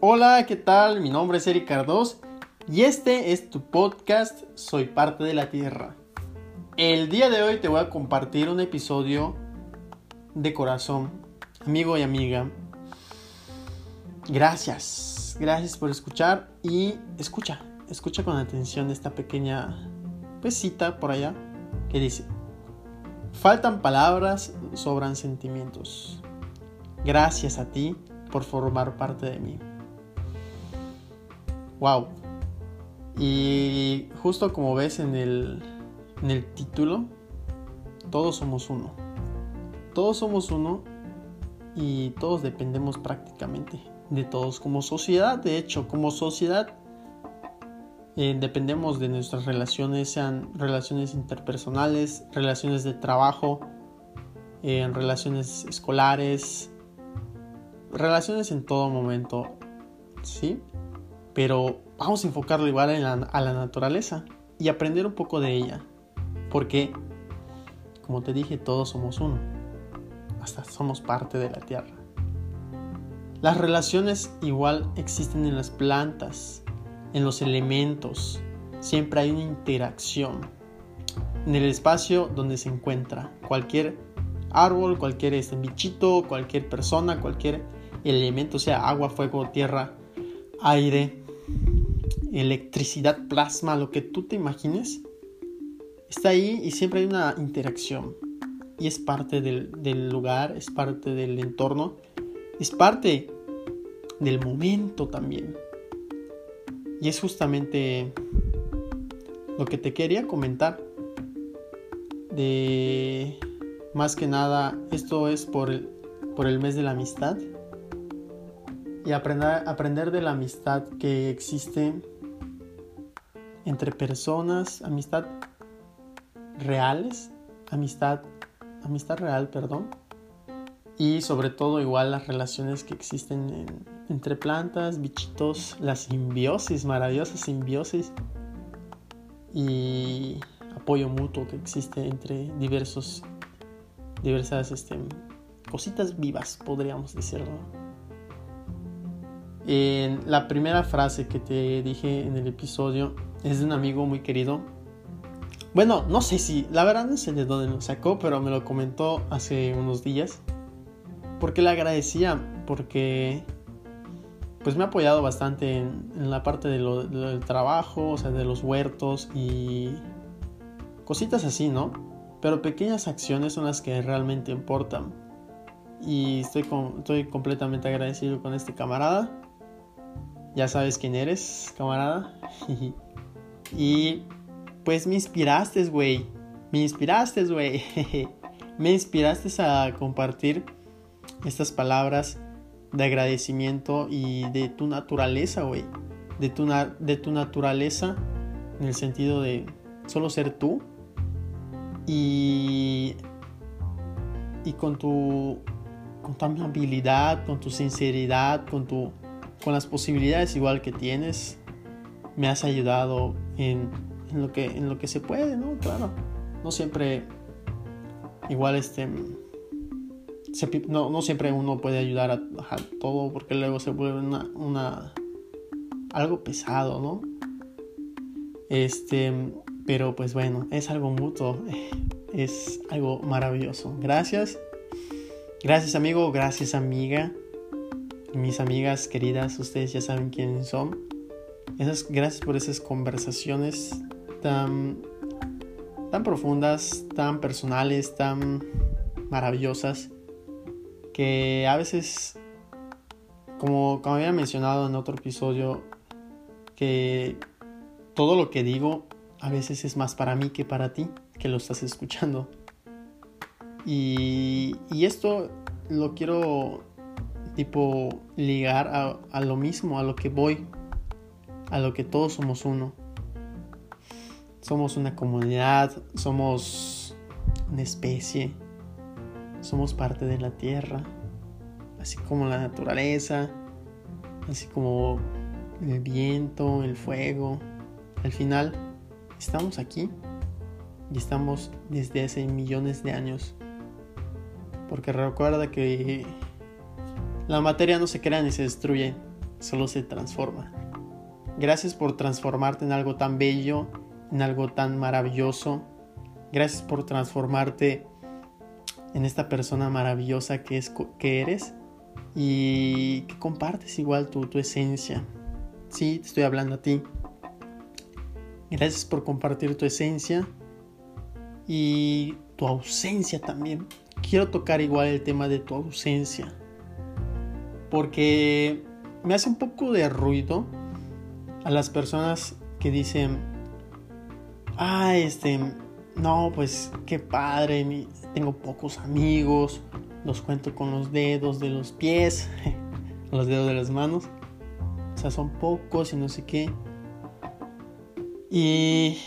Hola, ¿qué tal? Mi nombre es Eric Cardos y este es tu podcast Soy parte de la Tierra. El día de hoy te voy a compartir un episodio de corazón, amigo y amiga. Gracias, gracias por escuchar y escucha, escucha con atención esta pequeña pesita por allá que dice, faltan palabras, sobran sentimientos. Gracias a ti por formar parte de mí. Wow. Y justo como ves en el, en el título, todos somos uno. Todos somos uno y todos dependemos prácticamente de todos como sociedad. De hecho, como sociedad eh, dependemos de nuestras relaciones, sean relaciones interpersonales, relaciones de trabajo, en relaciones escolares, relaciones en todo momento, ¿sí? Pero vamos a enfocarlo igual a la naturaleza y aprender un poco de ella. Porque, como te dije, todos somos uno. Hasta somos parte de la tierra. Las relaciones igual existen en las plantas, en los elementos. Siempre hay una interacción. En el espacio donde se encuentra cualquier árbol, cualquier este, bichito, cualquier persona, cualquier elemento, sea agua, fuego, tierra, aire, electricidad, plasma, lo que tú te imagines, está ahí y siempre hay una interacción. Y es parte del, del lugar, es parte del entorno, es parte del momento también. Y es justamente lo que te quería comentar. De más que nada, esto es por el, por el mes de la amistad y aprender, aprender de la amistad que existe entre personas, amistad reales, amistad, amistad real, perdón, y sobre todo igual las relaciones que existen entre plantas, bichitos, la simbiosis, maravillosa simbiosis y apoyo mutuo que existe entre diversos, diversas este, cositas vivas, podríamos decirlo. En la primera frase que te dije en el episodio es de un amigo muy querido. Bueno, no sé si, la verdad no sé de dónde lo sacó, pero me lo comentó hace unos días. Porque le agradecía, porque pues me ha apoyado bastante en, la parte del trabajo, o sea, de los huertos y cositas así, ¿no? Pero pequeñas acciones son las que realmente importan. Y estoy, estoy completamente agradecido con este camarada. Ya sabes quién eres, camarada. y pues me inspiraste, güey. Me inspiraste, güey. me inspiraste a compartir estas palabras de agradecimiento y de tu naturaleza, güey. De tu, de tu naturaleza en el sentido de solo ser tú. Y, y con tu con tu amabilidad, con tu sinceridad, con tu con las posibilidades igual que tienes, me has ayudado en, lo, que, en lo que se puede, ¿no? Claro, no siempre, igual este, no, siempre uno puede ayudar a, todo porque luego se vuelve una, una, algo pesado, ¿no? Este, pero pues bueno, es algo mutuo, es algo maravilloso. Gracias. Gracias amigo, gracias amiga mis amigas queridas, ustedes ya saben quiénes son. Esas, gracias por esas conversaciones tan, tan profundas, tan personales, tan maravillosas, que a veces, como, como había mencionado en otro episodio, que todo lo que digo a veces es más para mí que para ti, que lo estás escuchando. Y, y esto lo quiero tipo ligar a, lo mismo, a lo que voy, a lo que todos somos uno. Somos una comunidad, somos una especie, somos parte de la tierra, así como la naturaleza, así como el viento, el fuego. Al final, estamos aquí y estamos desde hace millones de años. Porque recuerda que la materia no se crea ni se destruye, solo se transforma. Gracias por transformarte en algo tan bello, en algo tan maravilloso. Gracias por transformarte en esta persona maravillosa que, es, que eres y que compartes igual tu, tu esencia. Sí, te estoy hablando a ti. Gracias por compartir tu esencia y tu ausencia también. Quiero tocar igual el tema de tu ausencia. Porque me hace un poco de ruido a las personas que dicen, ah, este, no, pues qué padre, tengo pocos amigos, los cuento con los dedos de los pies, los dedos de las manos, o sea, son pocos y no sé qué. Y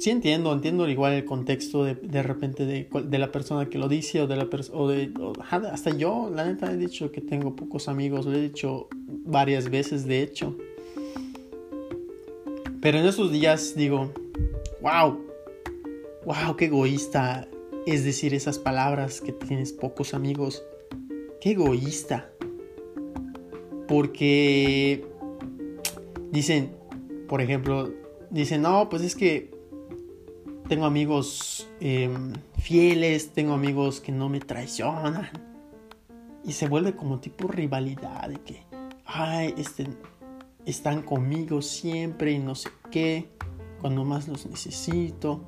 sí entiendo, entiendo igual el contexto de, de repente de, de, la persona que lo dice o de la persona, hasta yo, la neta, he dicho que tengo pocos amigos, lo he dicho varias veces, de hecho. Pero en esos días digo, wow, wow, qué egoísta es decir esas palabras que tienes pocos amigos. Qué egoísta. Porque dicen, por ejemplo, dicen, no, pues es que tengo amigos em, fieles, tengo amigos que no me traicionan. Y se vuelve como tipo rivalidad de que, ay, este, están conmigo siempre y no sé qué, cuando más los necesito.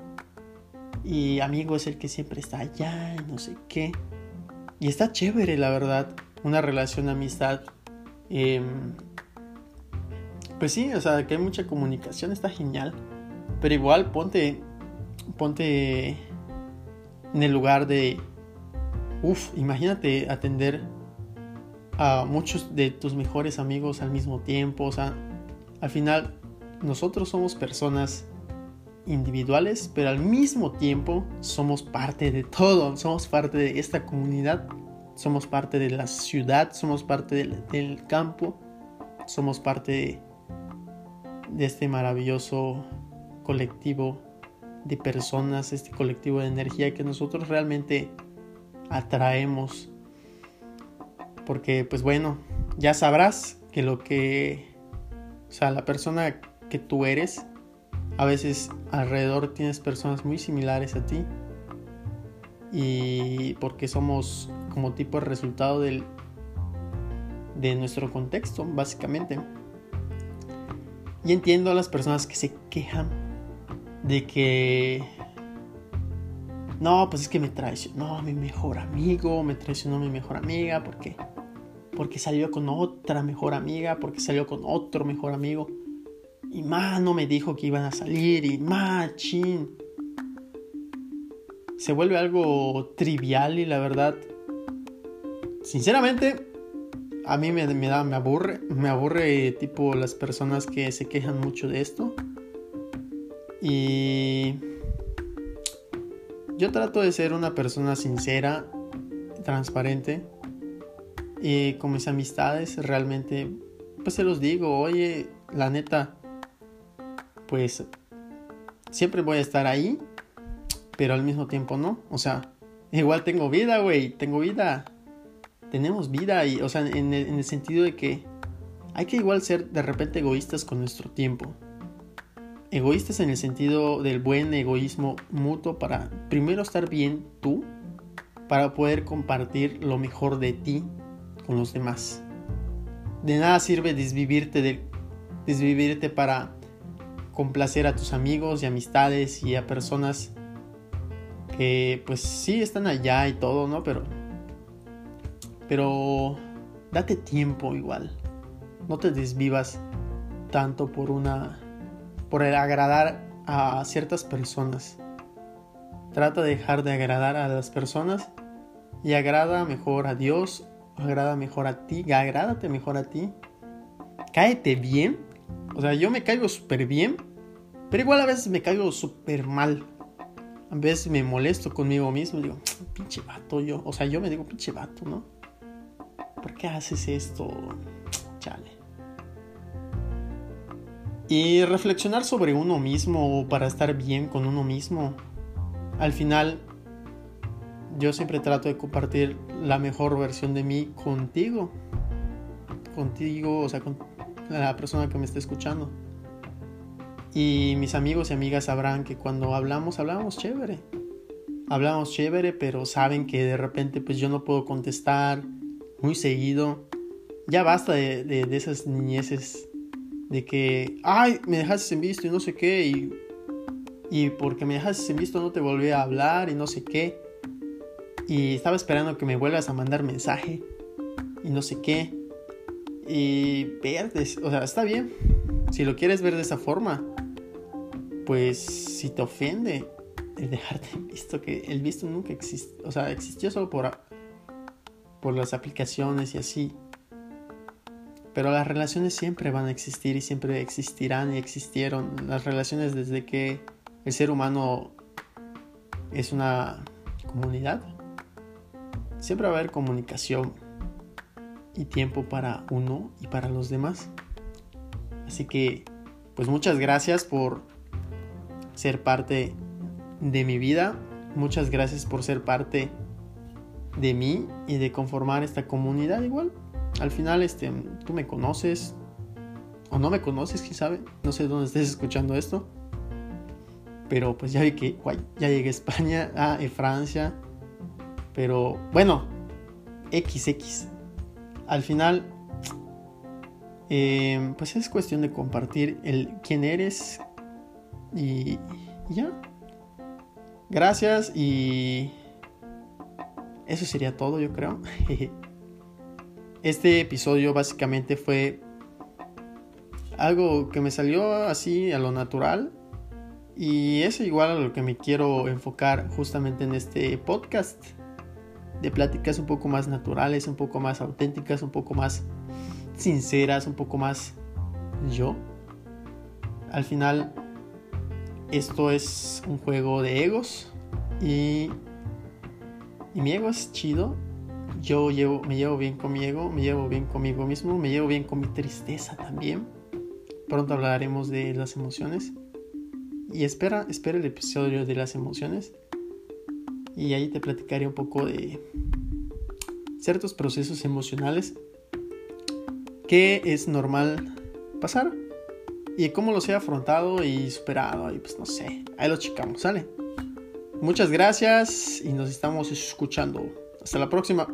Y amigo es el que siempre está allá y no sé qué. Y está chévere, la verdad, una relación de amistad. Em, pues sí, o sea, que hay mucha comunicación, está genial. Pero igual ponte, ponte en el lugar de, uff, imagínate atender a muchos de tus mejores amigos al mismo tiempo. O sea, al final nosotros somos personas individuales, pero al mismo tiempo somos parte de todo. Somos parte de esta comunidad, somos parte de la ciudad, somos parte del, campo, somos parte de, de este maravilloso colectivo de personas, este colectivo de energía que nosotros realmente atraemos porque pues bueno, ya sabrás que lo que, o sea, la persona que tú eres, a veces alrededor tienes personas muy similares a ti. Y porque somos como tipo el resultado del, de nuestro contexto, básicamente. Y entiendo a las personas que se quejan de que no, pues es que me traicionó mi mejor amigo, me traicionó mi mejor amiga, porque porque salió con otra mejor amiga, porque salió con otro mejor amigo. Y más no me dijo que iban a salir y más chin. Se vuelve algo trivial y la verdad, sinceramente, a mí me, me, da, me aburre, me aburre tipo las personas que se quejan mucho de esto. Y yo trato de ser una persona sincera, transparente y con mis amistades realmente, pues se los digo, oye, la neta, pues siempre voy a estar ahí, pero al mismo tiempo no. O sea, igual tengo vida, güey, tengo vida. Tenemos vida y, o sea, en el, en el sentido de que hay que igual ser de repente egoístas con nuestro tiempo. Egoístas en el sentido del buen egoísmo mutuo para primero estar bien tú, para poder compartir lo mejor de ti con los demás. De nada sirve desvivirte, de, desvivirte para complacer a tus amigos y amistades y a personas que pues sí están allá y todo, ¿no? Pero pero date tiempo igual. No te desvivas tanto por una por el agradar a ciertas personas. Trata de dejar de agradar a las personas y agrada mejor a Dios agrada mejor a ti, agrádate mejor a ti, cáete bien. O sea, yo me caigo súper bien, pero igual a veces me caigo súper mal. A veces me molesto conmigo mismo, digo, pinche vato yo. O sea, yo me digo, pinche vato, ¿no? ¿Por qué haces esto? Chale. Y reflexionar sobre uno mismo para estar bien con uno mismo. Al final, yo siempre trato de compartir la mejor versión de mí contigo. Contigo, o sea, la persona que me está escuchando. Y mis amigos y amigas sabrán que cuando hablamos, hablamos chévere. Hablamos chévere, pero saben que de repente pues yo no puedo contestar muy seguido. Ya basta de, de, esas niñeces de que, ay, me dejaste en visto y no sé qué, y, y porque me dejaste en visto no te volví a hablar y no sé qué. Y estaba esperando que me vuelvas a mandar mensaje y no sé qué. Y verdes, o sea, está bien. Si lo quieres ver de esa forma, pues si te ofende el dejarte visto, que el visto nunca existe, o sea, existió solo por, por las aplicaciones y así. Pero las relaciones siempre van a existir y siempre existirán y existieron. Las relaciones desde que el ser humano es una comunidad. Siempre va a haber comunicación y tiempo para uno y para los demás. Así que, pues muchas gracias por ser parte de mi vida. Muchas gracias por ser parte de mí y de conformar esta comunidad igual. Al final, este, tú me conoces o no me conoces, quién sabe. No sé dónde estés escuchando esto. Pero pues ya vi que ya llegué a España, a Francia. Pero bueno, XX. Al final, eh, pues es cuestión de compartir el quién eres, y, ya. Gracias y eso sería todo, yo creo. Este episodio básicamente fue algo que me salió así a lo natural y es igual a lo que me quiero enfocar justamente en este podcast de pláticas un poco más naturales, un poco más auténticas, un poco más sinceras, un poco más yo. Al final esto es un juego de egos y, y mi ego es chido. Yo llevo, me llevo bien con mi ego, me llevo bien conmigo mismo, me llevo bien con mi tristeza también. Pronto hablaremos de las emociones. Y espera, espera el episodio de las emociones. Y ahí te platicaré un poco de ciertos procesos emocionales que es normal pasar y cómo los he afrontado y superado. Pues no sé, ahí lo chicamos, ¿sale? Muchas gracias y nos estamos escuchando. Hasta la próxima.